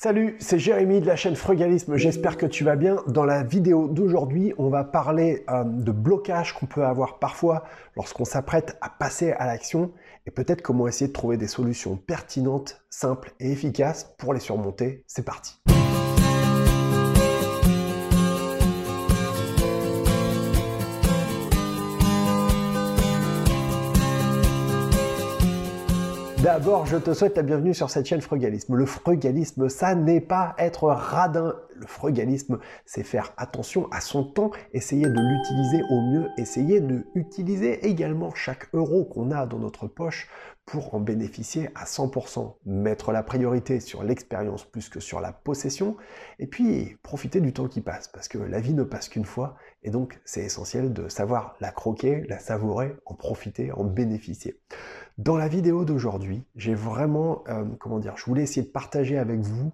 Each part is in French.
Salut, c'est Jérémy de la chaîne Frugalisme, j'espère que tu vas bien. Dans la vidéo d'aujourd'hui, on va parler euh, de blocage qu'on peut avoir parfois lorsqu'on s'apprête à passer à l'action et peut-être comment essayer de trouver des solutions pertinentes, simples et efficaces pour les surmonter. C'est parti. D'abord, je te souhaite la bienvenue sur cette chaîne Frugalisme. Le frugalisme, ça n'est pas être radin. Le frugalisme, c'est faire attention à son temps, essayer de l'utiliser au mieux, essayer de utiliser également chaque euro qu'on a dans notre poche pour en bénéficier à 100%. Mettre la priorité sur l'expérience plus que sur la possession, et puis profiter du temps qui passe, parce que la vie ne passe qu'une fois, et donc c'est essentiel de savoir la croquer, la savourer, en profiter, en bénéficier. Dans la vidéo d'aujourd'hui, j'ai vraiment, euh, comment dire, je voulais essayer de partager avec vous,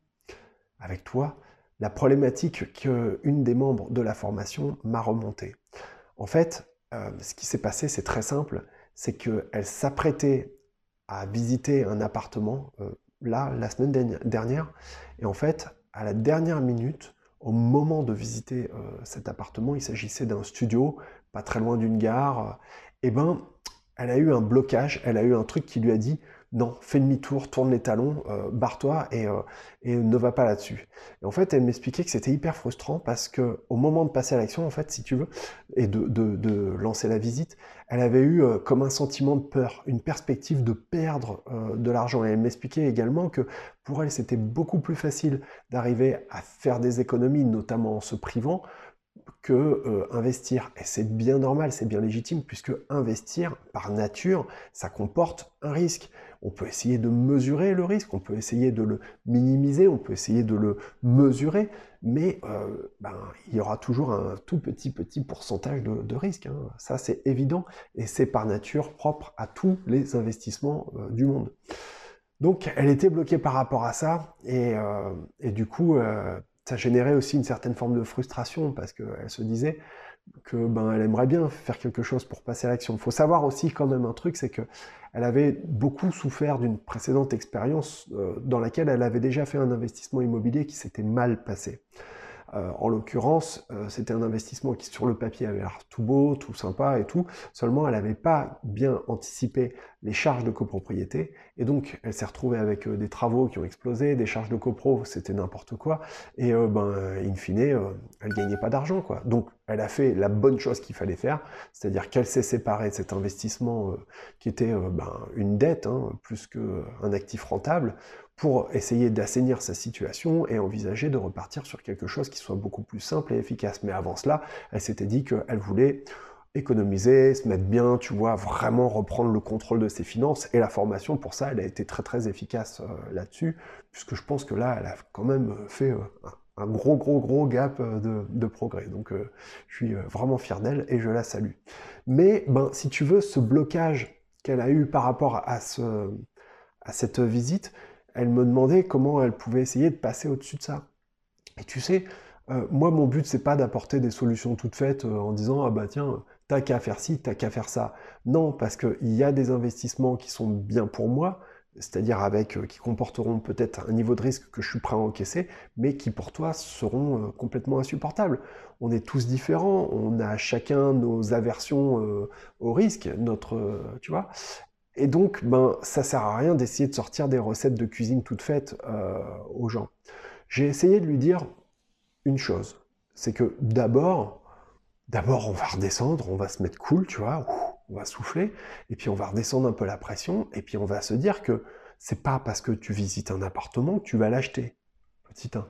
avec toi, la problématique qu'une des membres de la formation m'a remontée. En fait, euh, ce qui s'est passé, c'est très simple, c'est qu'elle s'apprêtait à visiter un appartement, euh, là, la semaine dernière, et en fait, à la dernière minute, au moment de visiter cet appartement, il s'agissait d'un studio, pas très loin d'une gare, et eh ben, elle a eu un blocage, elle a eu un truc qui lui a dit non, fais demi-tour, tourne les talons, euh, barre-toi et, euh, et, ne va pas là-dessus. Et en fait, elle m'expliquait que c'était hyper frustrant parce que au moment de passer à l'action, en fait, si tu veux, et de, de, de lancer la visite, elle avait eu euh, comme un sentiment de peur, une perspective de perdre de l'argent. Et elle m'expliquait également que pour elle, c'était beaucoup plus facile d'arriver à faire des économies, notamment en se privant, que investir. Et c'est bien normal, c'est bien légitime, puisque investir, par nature, ça comporte un risque. On peut essayer de mesurer le risque, on peut essayer de le minimiser, on peut essayer de le mesurer, mais euh, ben, il y aura toujours un tout petit petit pourcentage de, risque. Hein. Ça, c'est évident, et c'est par nature propre à tous les investissements euh, du monde. Donc, elle était bloquée par rapport à ça, et, et du coup, ça générait aussi une certaine forme de frustration parce qu'elle se disait que ben elle aimerait bien faire quelque chose pour passer à l'action. Il faut savoir aussi quand même un truc, c'est que elle avait beaucoup souffert d'une précédente expérience euh, dans laquelle elle avait déjà fait un investissement immobilier qui s'était mal passé. Euh, en l'occurrence, euh, c'était un investissement qui sur le papier avait l'air tout beau, tout sympa et tout, seulement elle n'avait pas bien anticipé les charges de copropriété, et donc elle s'est retrouvée avec euh, des travaux qui ont explosé, des charges de copro, c'était n'importe quoi, et ben, in fine, elle gagnait pas d'argent, quoi. Donc elle a fait la bonne chose qu'il fallait faire, c'est-à-dire qu'elle s'est séparée de cet investissement qui était ben, une dette, hein, plus qu'un actif rentable, pour essayer d'assainir sa situation et envisager de repartir sur quelque chose qui soit beaucoup plus simple et efficace. Mais avant cela, elle s'était dit qu'elle voulait économiser, se mettre bien, tu vois, vraiment reprendre le contrôle de ses finances. Et la formation, pour ça, elle a été très très efficace euh, là-dessus, puisque je pense que là, elle a quand même fait euh, un, gros gros gros gap euh, de, progrès. Donc je suis vraiment fier d'elle et je la salue. Mais ben, si tu veux, ce blocage qu'elle a eu par rapport à cette visite, elle me demandait comment elle pouvait essayer de passer au-dessus de ça. Et tu sais, euh, moi, mon but, c'est pas d'apporter des solutions toutes faites euh, en disant ah bah tiens, t'as qu'à faire ci, t'as qu'à faire ça. Non, parce qu'il y a des investissements qui sont bien pour moi, c'est-à-dire avec euh, qui comporteront peut-être un niveau de risque que je suis prêt à encaisser, mais qui pour toi seront complètement insupportables. On est tous différents, on a chacun nos aversions au risque, notre, tu vois. Et donc, ben, ça sert à rien d'essayer de sortir des recettes de cuisine toutes faites euh, aux gens. J'ai essayé de lui dire une chose, c'est que d'abord, on va redescendre, on va se mettre cool, tu vois, on va souffler, et puis on va redescendre un peu la pression, et puis on va se dire que c'est pas parce que tu visites un appartement que tu vas l'acheter. Petit 1.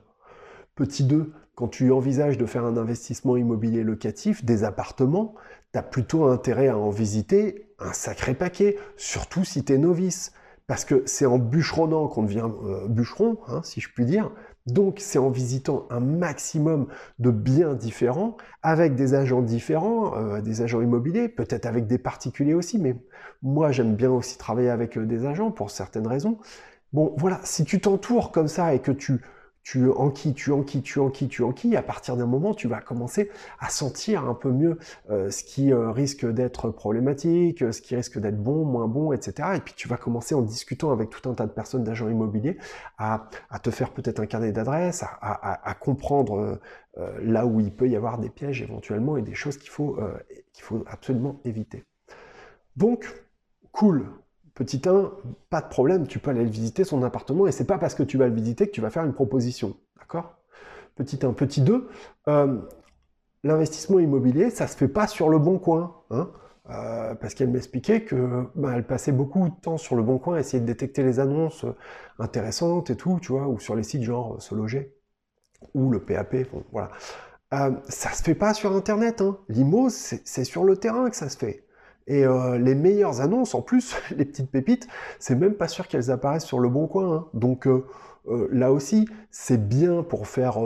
Petit 2, quand tu envisages de faire un investissement immobilier locatif, des appartements, tu as plutôt intérêt à en visiter un sacré paquet, surtout si tu es novice. Parce que c'est en bûcheronnant qu'on devient euh, bûcheron, hein, si je puis dire. Donc c'est en visitant un maximum de biens différents, avec des agents différents, euh, des agents immobiliers, peut-être avec des particuliers aussi, mais moi j'aime bien aussi travailler avec euh, des agents pour certaines raisons. Bon voilà, si tu t'entoures comme ça et que tu tu enquilles, tu enquilles, tu enquilles, tu enquilles, à partir d'un moment, tu vas commencer à sentir un peu mieux euh, ce qui euh, risque d'être problématique, ce qui risque d'être bon, moins bon, etc. Et puis tu vas commencer en discutant avec tout un tas de personnes, d'agents immobiliers, à, te faire peut-être un carnet d'adresses, à, comprendre euh, là où il peut y avoir des pièges éventuellement et des choses qu'il faut, qu'il faut absolument éviter. Donc, cool, Petit 1, pas de problème, tu peux aller visiter son appartement et c'est pas parce que tu vas le visiter que tu vas faire une proposition. D'accord? Petit 1. Petit 2, euh, l'investissement immobilier, ça se fait pas sur le bon coin. Hein euh, parce qu'elle m'expliquait que bah, elle passait beaucoup de temps sur le bon coin à essayer de détecter les annonces intéressantes et tout, tu vois, ou sur les sites genre Se Loger ou le PAP, voilà. Euh, ça se fait pas sur Internet. Hein. L'IMO, c'est sur le terrain que ça se fait. Et euh, les meilleures annonces, en plus, les petites pépites, c'est même pas sûr qu'elles apparaissent sur le bon coin. Hein. Donc euh, euh, là aussi, c'est bien pour faire,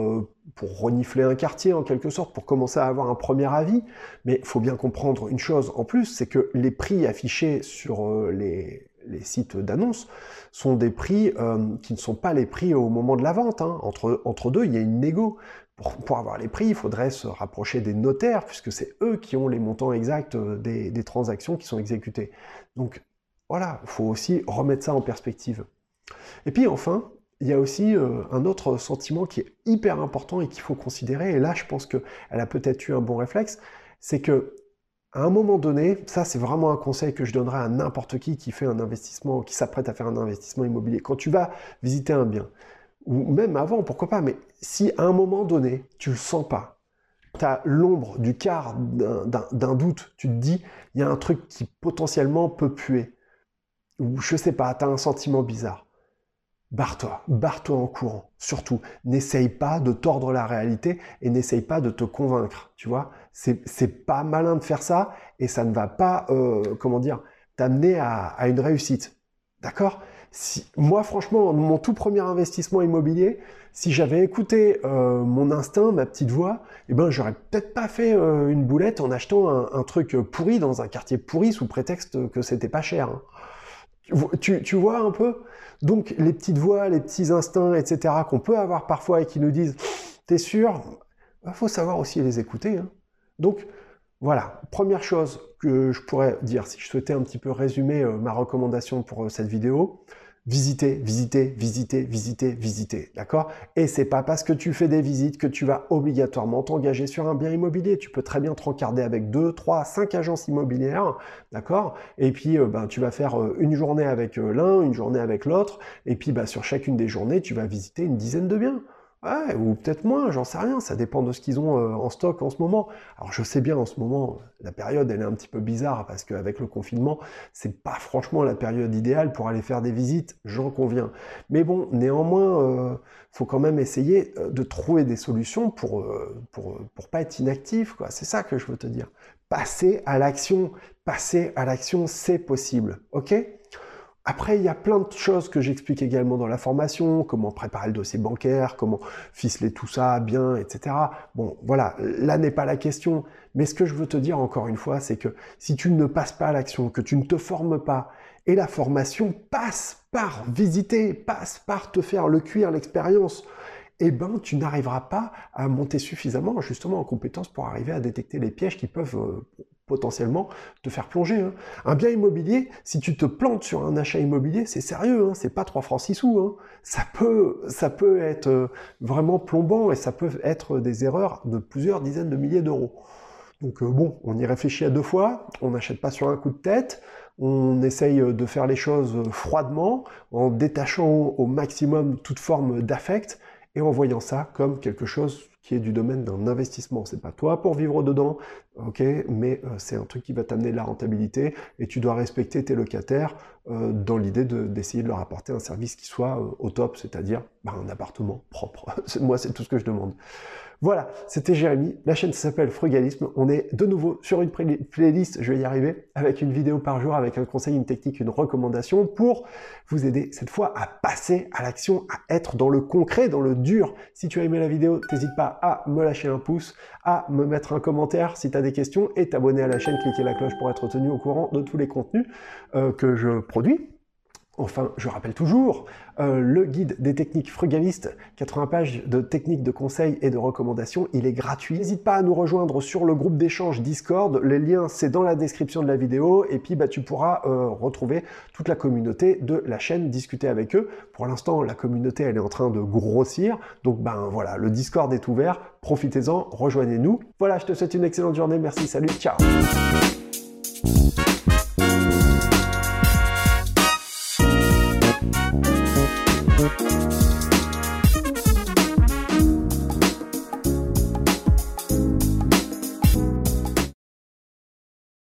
pour renifler un quartier en quelque sorte, pour commencer à avoir un premier avis. Mais il faut bien comprendre une chose en plus, c'est que les prix affichés sur les, sites d'annonces sont des prix qui ne sont pas les prix au moment de la vente. Hein. Entre, entre deux, il y a une négo pour, avoir les prix, il faudrait se rapprocher des notaires, puisque c'est eux qui ont les montants exacts euh, des, transactions qui sont exécutées. Donc voilà, il faut aussi remettre ça en perspective. Et puis enfin, il y a aussi euh, un autre sentiment qui est hyper important et qu'il faut considérer, et là je pense qu'elle a peut-être eu un bon réflexe, c'est que à un moment donné, ça c'est vraiment un conseil que je donnerais à n'importe qui qui fait un investissement, qui s'apprête à faire un investissement immobilier. Quand tu vas visiter un bien, ou même avant, pourquoi pas, mais si à un moment donné, tu le sens pas, tu as l'ombre du quart d'un doute, tu te dis, il y a un truc qui potentiellement peut puer, ou je sais pas, tu as un sentiment bizarre, barre-toi, barre-toi en courant. Surtout, n'essaye pas de tordre la réalité et n'essaye pas de te convaincre, tu vois. C'est pas malin de faire ça et ça ne va pas, euh, comment dire, t'amener à une réussite. D'accord? Moi, franchement, mon tout premier investissement immobilier, si j'avais écouté euh, mon instinct, ma petite voix, eh ben, j'aurais peut-être pas fait euh, une boulette en achetant un, truc pourri dans un quartier pourri sous prétexte que c'était pas cher. Hein. Tu, vois un peu? Donc, les petites voix, les petits instincts, etc., qu'on peut avoir parfois et qui nous disent T'es sûr? Il bah, faut savoir aussi les écouter. Hein. Donc, voilà, première chose que je pourrais dire, si je souhaitais un petit peu résumer euh, ma recommandation pour euh, cette vidéo, visiter, visiter, visiter, visiter, visiter, d'accord? Et c'est pas parce que tu fais des visites que tu vas obligatoirement t'engager sur un bien immobilier. Tu peux très bien te rencarder avec deux, trois, cinq agences immobilières, d'accord? Et puis, euh, ben, tu vas faire une journée avec l'un, une journée avec l'autre, et puis, ben, sur chacune des journées, tu vas visiter une dizaine de biens. Ouais, ou peut-être moins, j'en sais rien, ça dépend de ce qu'ils ont euh, en stock en ce moment. Alors je sais bien en ce moment, la période elle est un petit peu bizarre parce qu'avec le confinement, c'est pas franchement la période idéale pour aller faire des visites, j'en conviens. Mais bon, néanmoins, euh, faut quand même essayer euh, de trouver des solutions pour, pas être inactif. C'est ça que je veux te dire. Passer à l'action, passer à l'action, c'est possible, ok? Après, il y a plein de choses que j'explique également dans la formation, comment préparer le dossier bancaire, comment ficeler tout ça bien, etc. Bon, voilà, là n'est pas la question. Mais ce que je veux te dire encore une fois, c'est que si tu ne passes pas à l'action, que tu ne te formes pas, et la formation passe par visiter, passe par te faire le cuir, l'expérience, eh ben, tu n'arriveras pas à monter suffisamment justement en compétence pour arriver à détecter les pièges qui peuvent euh, potentiellement te faire plonger. Hein. Un bien immobilier, si tu te plantes sur un achat immobilier, c'est sérieux, hein, c'est pas 3 francs 6 sous. Hein. Ça, peut, ça peut être euh, vraiment plombant et ça peut être des erreurs de plusieurs dizaines de milliers d'euros. Donc euh, bon, on y réfléchit à deux fois, on n'achète pas sur un coup de tête, on essaye de faire les choses froidement, en détachant au maximum toute forme d'affect, et en voyant ça comme quelque chose qui est du domaine d'un investissement. C'est pas toi pour vivre dedans, ok, mais euh, c'est un truc qui va t'amener de la rentabilité et tu dois respecter tes locataires euh, dans l'idée d'essayer de, leur apporter un service qui soit euh, au top, c'est-à-dire bah, un appartement propre. Moi, c'est tout ce que je demande. Voilà, c'était Jérémy. La chaîne s'appelle Frugalisme. On est de nouveau sur une playlist, je vais y arriver, avec une vidéo par jour, avec un conseil, une technique, une recommandation pour vous aider cette fois à passer à l'action, à être dans le concret, dans le dur. Si tu as aimé la vidéo, n'hésite pas à me lâcher un pouce, à me mettre un commentaire si tu as des questions et t'abonner à la chaîne, cliquer la cloche pour être tenu au courant de tous les contenus euh, que je produis. Enfin, je rappelle toujours, euh, le guide des techniques frugalistes, 80 pages de techniques de conseils et de recommandations, il est gratuit. N'hésite pas à nous rejoindre sur le groupe d'échange Discord, les liens c'est dans la description de la vidéo, et puis bah, tu pourras euh, retrouver toute la communauté de la chaîne, discuter avec eux. Pour l'instant, la communauté elle est en train de grossir, donc ben voilà, le Discord est ouvert, profitez-en, rejoignez-nous. Voilà, je te souhaite une excellente journée, merci, salut, ciao